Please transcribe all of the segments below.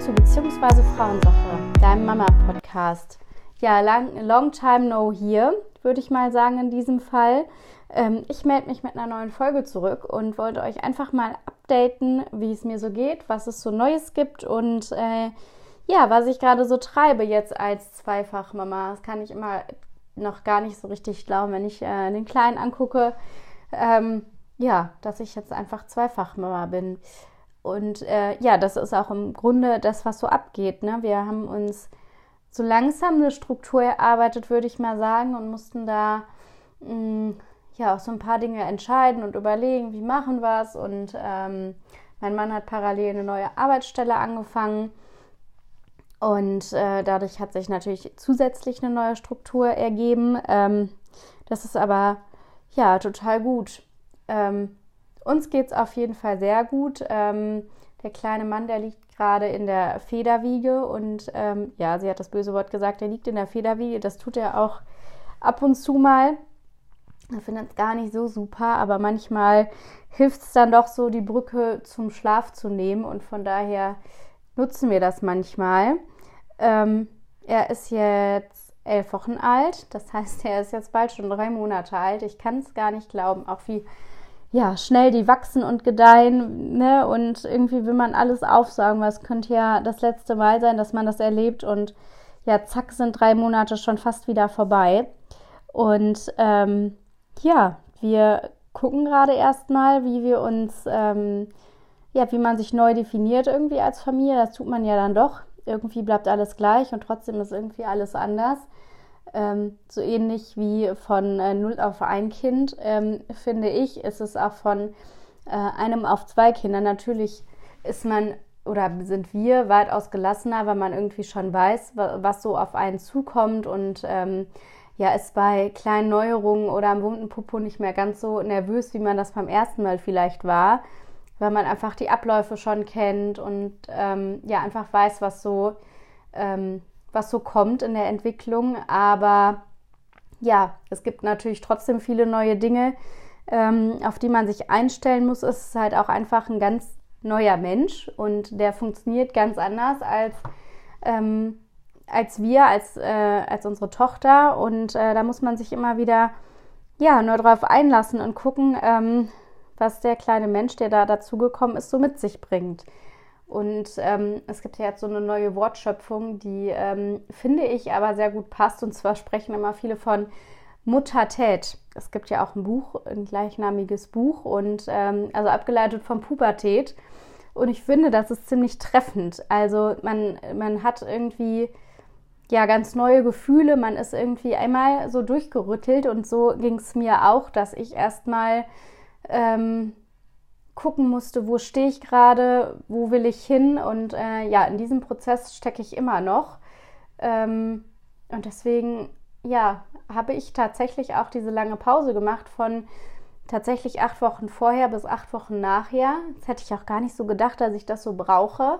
zu Beziehungsweise Frauensache, deinem Mama-Podcast. Ja, long, long time no here, würde ich mal sagen in diesem Fall. Ähm, ich melde mich mit einer neuen Folge zurück und wollte euch einfach mal updaten, wie es mir so geht, was es so Neues gibt und äh, ja, was ich gerade so treibe jetzt als Zweifachmama. Das kann ich immer noch gar nicht so richtig glauben, wenn ich äh, den Kleinen angucke. Ähm, ja, dass ich jetzt einfach Zweifachmama bin. Und äh, ja, das ist auch im Grunde das, was so abgeht. Ne? Wir haben uns so langsam eine Struktur erarbeitet, würde ich mal sagen, und mussten da mh, mm, ja auch so ein paar Dinge entscheiden und überlegen, wie machen wir es. Und ähm, mein Mann hat parallel eine neue Arbeitsstelle angefangen. Und äh, dadurch hat sich natürlich zusätzlich eine neue Struktur ergeben. Ähm, das ist aber ja total gut. Ähm, uns geht es auf jeden Fall sehr gut. Ähm, der kleine Mann, der liegt gerade in der Federwiege und ähm, ja, sie hat das böse Wort gesagt, der liegt in der Federwiege. Das tut er auch ab und zu mal. Er findet es gar nicht so super, aber manchmal hilft es dann doch so, die Brücke zum Schlaf zu nehmen und von daher nutzen wir das manchmal. Ähm, er ist jetzt elf Wochen alt, das heißt, er ist jetzt bald schon drei Monate alt. Ich kann es gar nicht glauben, auch wie ja, schnell die wachsen und gedeihen, ne? Und irgendwie will man alles aufsagen, weil es könnte ja das letzte Mal sein, dass man das erlebt und ja, zack, sind drei Monate schon fast wieder vorbei. Und ähm, ja, wir gucken gerade erstmal, wie wir uns, ähm, ja, wie man sich neu definiert irgendwie als Familie. Das tut man ja dann doch. Irgendwie bleibt alles gleich und trotzdem ist irgendwie alles anders. Ähm, so ähnlich wie von äh, 0 auf ein Kind, ähm, finde ich, ist es auch von äh, einem auf zwei Kinder. Natürlich ist man oder sind wir weitaus gelassener, weil man irgendwie schon weiß, was so auf einen zukommt und ähm, ja, ist bei kleinen Neuerungen oder am wunden Popo nicht mehr ganz so nervös, wie man das beim ersten Mal vielleicht war, weil man einfach die Abläufe schon kennt und ähm, ja, einfach weiß, was so ähm, was so kommt in der Entwicklung. Aber ja, es gibt natürlich trotzdem viele neue Dinge, ähm, auf die man sich einstellen muss. Es ist halt auch einfach ein ganz neuer Mensch und der funktioniert ganz anders als, ähm, als wir, als, äh, als unsere Tochter. Und äh, da muss man sich immer wieder ja, nur darauf einlassen und gucken, ähm, was der kleine Mensch, der da dazugekommen ist, so mit sich bringt. Und ähm, es gibt ja jetzt so eine neue Wortschöpfung, die ähm, finde ich aber sehr gut passt. Und zwar sprechen immer viele von Muttertät. Es gibt ja auch ein Buch, ein gleichnamiges Buch, und ähm, also abgeleitet von Pubertät. Und ich finde, das ist ziemlich treffend. Also man, man hat irgendwie ja ganz neue Gefühle, man ist irgendwie einmal so durchgerüttelt und so ging es mir auch, dass ich erstmal ähm, gucken musste, wo stehe ich gerade, wo will ich hin. Und äh, ja, in diesem Prozess stecke ich immer noch. Ähm, und deswegen, ja, habe ich tatsächlich auch diese lange Pause gemacht von tatsächlich acht Wochen vorher bis acht Wochen nachher. Das hätte ich auch gar nicht so gedacht, dass ich das so brauche.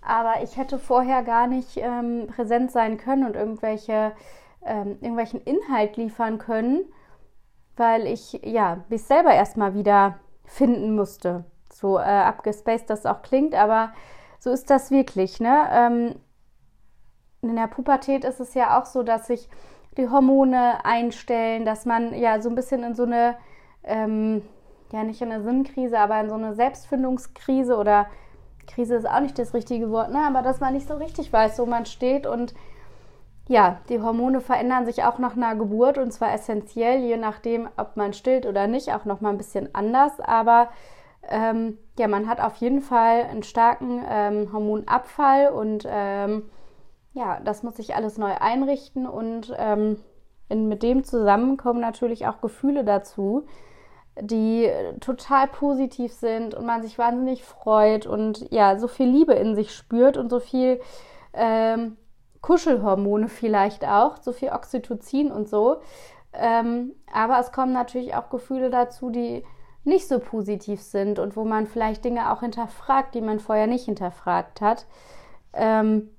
Aber ich hätte vorher gar nicht ähm, präsent sein können und irgendwelche, ähm, irgendwelchen Inhalt liefern können, weil ich ja mich selber erstmal wieder finden musste. So äh, abgespaced das auch klingt, aber so ist das wirklich. Ne? Ähm, in der Pubertät ist es ja auch so, dass sich die Hormone einstellen, dass man ja so ein bisschen in so eine, ähm, ja nicht in eine Sinnkrise, aber in so eine Selbstfindungskrise oder Krise ist auch nicht das richtige Wort, ne? aber dass man nicht so richtig weiß, wo man steht und ja, die Hormone verändern sich auch nach einer Geburt und zwar essentiell, je nachdem, ob man stillt oder nicht, auch noch mal ein bisschen anders. Aber ähm, ja, man hat auf jeden Fall einen starken ähm, Hormonabfall und ähm, ja, das muss sich alles neu einrichten und ähm, in, mit dem zusammen kommen natürlich auch Gefühle dazu, die total positiv sind und man sich wahnsinnig freut und ja, so viel Liebe in sich spürt und so viel ähm, Kuschelhormone vielleicht auch, so viel Oxytocin und so. Ähm, aber es kommen natürlich auch Gefühle dazu, die nicht so positiv sind und wo man vielleicht Dinge auch hinterfragt, die man vorher nicht hinterfragt hat. Ähm,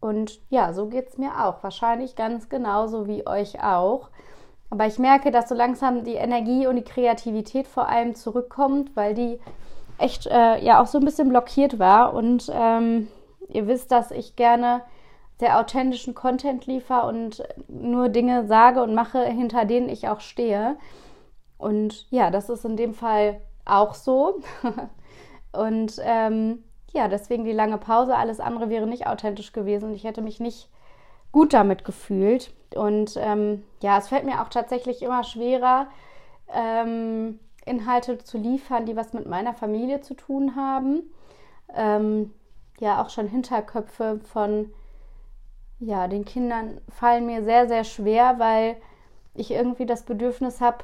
und ja, so geht es mir auch. Wahrscheinlich ganz genauso wie euch auch. Aber ich merke, dass so langsam die Energie und die Kreativität vor allem zurückkommt, weil die echt äh, ja auch so ein bisschen blockiert war. Und ähm, Ihr wisst, dass ich gerne sehr authentischen Content liefere und nur Dinge sage und mache, hinter denen ich auch stehe. Und ja, das ist in dem Fall auch so. und ähm, ja, deswegen die lange Pause. Alles andere wäre nicht authentisch gewesen und ich hätte mich nicht gut damit gefühlt. Und ähm, ja, es fällt mir auch tatsächlich immer schwerer, ähm, Inhalte zu liefern, die was mit meiner Familie zu tun haben. Ähm, ja, auch schon Hinterköpfe von ja, den Kindern fallen mir sehr, sehr schwer, weil ich irgendwie das Bedürfnis habe,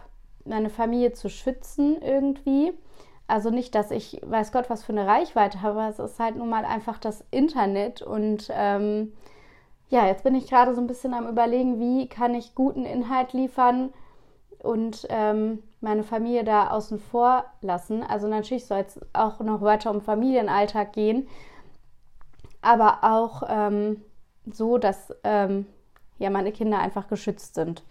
meine Familie zu schützen irgendwie. Also nicht, dass ich weiß Gott, was für eine Reichweite habe, aber es ist halt nun mal einfach das Internet. Und ähm, ja, jetzt bin ich gerade so ein bisschen am Überlegen, wie kann ich guten Inhalt liefern und ähm, meine Familie da außen vor lassen. Also natürlich soll es auch noch weiter um Familienalltag gehen, aber auch ähm, so, dass ähm, ja meine Kinder einfach geschützt sind.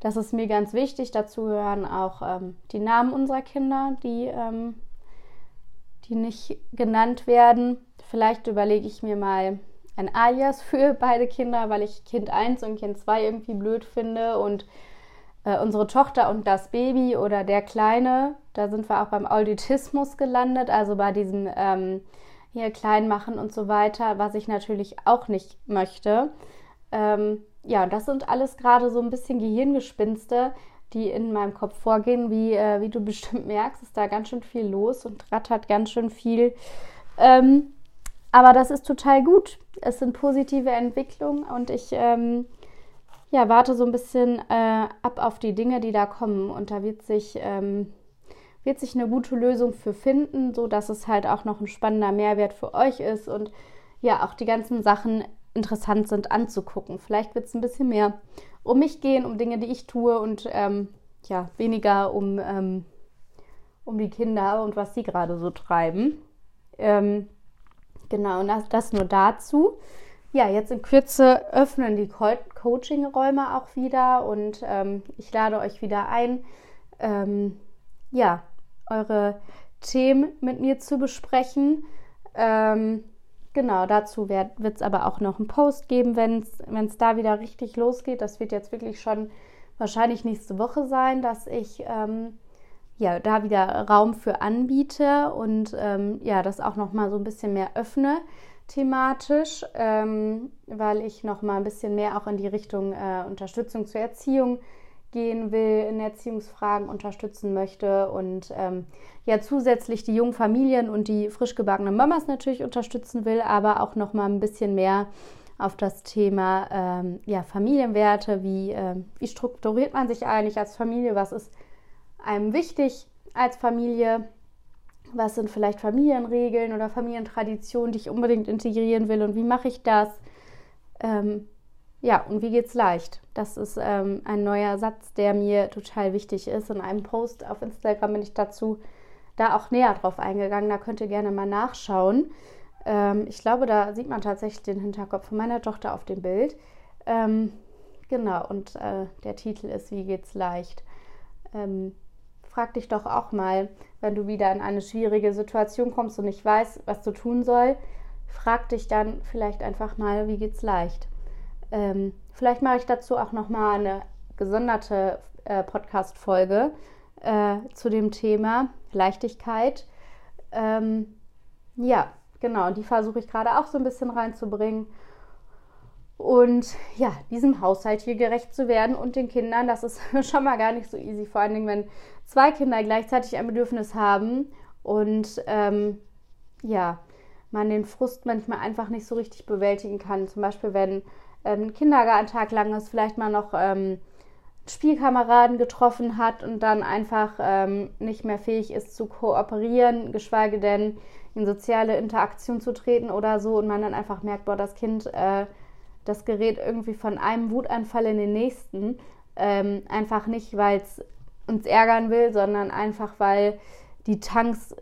Das ist mir ganz wichtig. Dazu gehören auch ähm, die Namen unserer Kinder, die, ähm, die nicht genannt werden. Vielleicht überlege ich mir mal ein Alias für beide Kinder, weil ich Kind 1 und Kind 2 irgendwie blöd finde und äh, unsere Tochter und das Baby oder der Kleine, da sind wir auch beim Auditismus gelandet, also bei diesem ähm, hier klein machen und so weiter, was ich natürlich auch nicht möchte. Ähm, ja, das sind alles gerade so ein bisschen Gehirngespinste, die in meinem Kopf vorgehen. Wie, äh, wie du bestimmt merkst, ist da ganz schön viel los und rattert ganz schön viel. Ähm, aber das ist total gut. Es sind positive Entwicklungen und ich ähm, ja, warte so ein bisschen äh, ab auf die Dinge, die da kommen. Und da wird sich, ähm, wird sich eine gute Lösung für finden, sodass es halt auch noch ein spannender Mehrwert für euch ist und ja, auch die ganzen Sachen interessant sind anzugucken. Vielleicht wird es ein bisschen mehr um mich gehen, um Dinge, die ich tue und ähm, ja, weniger um, ähm, um die Kinder und was sie gerade so treiben. Ähm, genau, und das, das nur dazu. Ja, jetzt in Kürze öffnen die Co Coaching-Räume auch wieder und ähm, ich lade euch wieder ein, ähm, ja, eure Themen mit mir zu besprechen. Ähm, Genau, dazu wird es aber auch noch einen Post geben, wenn es da wieder richtig losgeht. Das wird jetzt wirklich schon wahrscheinlich nächste Woche sein, dass ich ähm, ja da wieder Raum für anbiete und ähm, ja das auch noch mal so ein bisschen mehr öffne thematisch, ähm, weil ich noch mal ein bisschen mehr auch in die Richtung äh, Unterstützung zur Erziehung gehen will, in Erziehungsfragen unterstützen möchte und ähm, ja zusätzlich die jungen Familien und die frisch gebackenen Mamas natürlich unterstützen will, aber auch noch mal ein bisschen mehr auf das Thema ähm, ja, Familienwerte, wie, äh, wie strukturiert man sich eigentlich als Familie, was ist einem wichtig als Familie, was sind vielleicht Familienregeln oder Familientraditionen, die ich unbedingt integrieren will und wie mache ich das? Ähm, ja, und wie geht's leicht? Das ist ähm, ein neuer Satz, der mir total wichtig ist. In einem Post auf Instagram bin ich dazu da auch näher drauf eingegangen. Da könnt ihr gerne mal nachschauen. Ähm, ich glaube, da sieht man tatsächlich den Hinterkopf von meiner Tochter auf dem Bild. Ähm, genau, und äh, der Titel ist Wie geht's leicht? Ähm, frag dich doch auch mal, wenn du wieder in eine schwierige Situation kommst und nicht weißt, was du tun soll, frag dich dann vielleicht einfach mal, wie geht's leicht? Ähm, vielleicht mache ich dazu auch nochmal eine gesonderte äh, Podcast-Folge äh, zu dem Thema Leichtigkeit. Ähm, ja, genau, die versuche ich gerade auch so ein bisschen reinzubringen. Und ja, diesem Haushalt hier gerecht zu werden und den Kindern, das ist schon mal gar nicht so easy. Vor allen Dingen, wenn zwei Kinder gleichzeitig ein Bedürfnis haben und ähm, ja, man den Frust manchmal einfach nicht so richtig bewältigen kann. Zum Beispiel, wenn ähm, Kindergartentag lang ist, vielleicht mal noch ähm, Spielkameraden getroffen hat und dann einfach ähm, nicht mehr fähig ist zu kooperieren, geschweige denn in soziale Interaktion zu treten oder so und man dann einfach merkt, boah, das Kind, äh, das gerät irgendwie von einem Wutanfall in den nächsten. Ähm, einfach nicht, weil es uns ärgern will, sondern einfach, weil die Tanks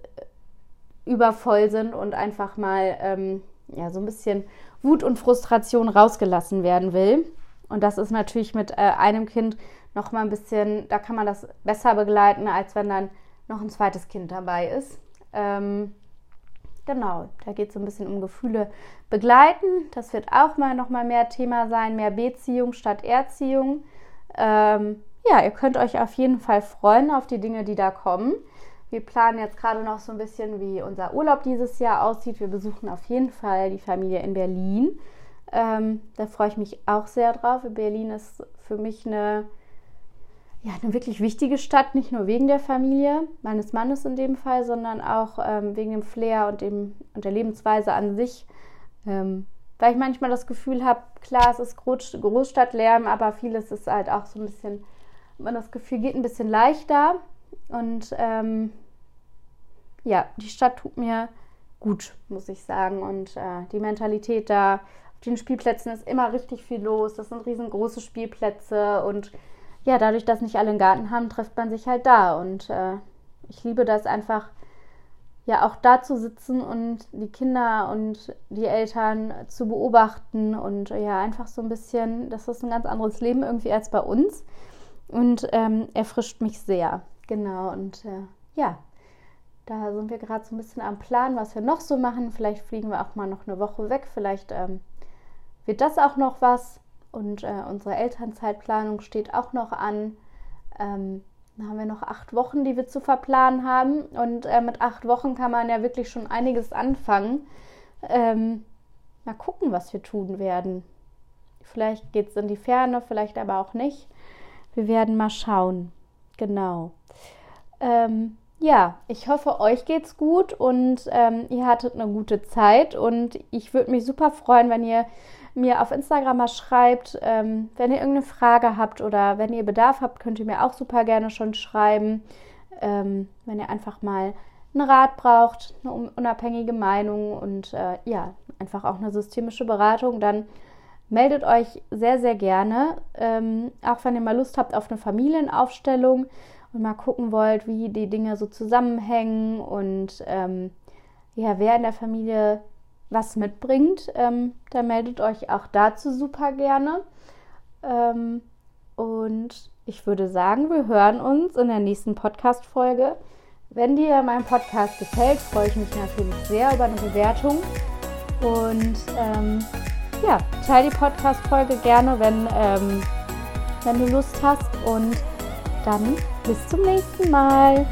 übervoll sind und einfach mal ähm, ja, so ein bisschen Wut und Frustration rausgelassen werden will. Und das ist natürlich mit äh, einem Kind noch mal ein bisschen, da kann man das besser begleiten, als wenn dann noch ein zweites Kind dabei ist. Ähm, genau, da geht es so ein bisschen um Gefühle begleiten. Das wird auch mal noch mal mehr Thema sein, mehr Beziehung statt Erziehung. Ähm, ja, ihr könnt euch auf jeden Fall freuen auf die Dinge, die da kommen. Wir planen jetzt gerade noch so ein bisschen, wie unser Urlaub dieses Jahr aussieht. Wir besuchen auf jeden Fall die Familie in Berlin. Ähm, da freue ich mich auch sehr drauf. Berlin ist für mich eine, ja, eine wirklich wichtige Stadt, nicht nur wegen der Familie meines Mannes in dem Fall, sondern auch ähm, wegen dem Flair und, dem, und der Lebensweise an sich. Ähm, weil ich manchmal das Gefühl habe, klar, es ist Groß Großstadtlärm, aber vieles ist halt auch so ein bisschen, man das Gefühl geht ein bisschen leichter. Und ähm, ja, die Stadt tut mir gut, muss ich sagen. Und äh, die Mentalität da auf den Spielplätzen ist immer richtig viel los. Das sind riesengroße Spielplätze. Und ja, dadurch, dass nicht alle einen Garten haben, trifft man sich halt da. Und äh, ich liebe das einfach, ja, auch da zu sitzen und die Kinder und die Eltern zu beobachten. Und ja, einfach so ein bisschen, das ist ein ganz anderes Leben irgendwie als bei uns. Und ähm, erfrischt mich sehr. Genau, und äh, ja, da sind wir gerade so ein bisschen am Plan, was wir noch so machen. Vielleicht fliegen wir auch mal noch eine Woche weg. Vielleicht ähm, wird das auch noch was. Und äh, unsere Elternzeitplanung steht auch noch an. Ähm, dann haben wir noch acht Wochen, die wir zu verplanen haben. Und äh, mit acht Wochen kann man ja wirklich schon einiges anfangen. Ähm, mal gucken, was wir tun werden. Vielleicht geht es in die Ferne, vielleicht aber auch nicht. Wir werden mal schauen. Genau. Ähm, ja, ich hoffe, euch geht's gut und ähm, ihr hattet eine gute Zeit. Und ich würde mich super freuen, wenn ihr mir auf Instagram mal schreibt, ähm, wenn ihr irgendeine Frage habt oder wenn ihr Bedarf habt, könnt ihr mir auch super gerne schon schreiben. Ähm, wenn ihr einfach mal einen Rat braucht, eine unabhängige Meinung und äh, ja, einfach auch eine systemische Beratung, dann meldet euch sehr, sehr gerne. Ähm, auch wenn ihr mal Lust habt auf eine Familienaufstellung und mal gucken wollt, wie die Dinge so zusammenhängen und ähm, ja, wer in der Familie was mitbringt, ähm, dann meldet euch auch dazu super gerne. Ähm, und ich würde sagen, wir hören uns in der nächsten Podcast-Folge. Wenn dir mein Podcast gefällt, freue ich mich natürlich sehr über eine Bewertung. Und ähm, ja, teile die Podcast-Folge gerne, wenn, ähm, wenn du Lust hast. Und dann bis zum nächsten Mal.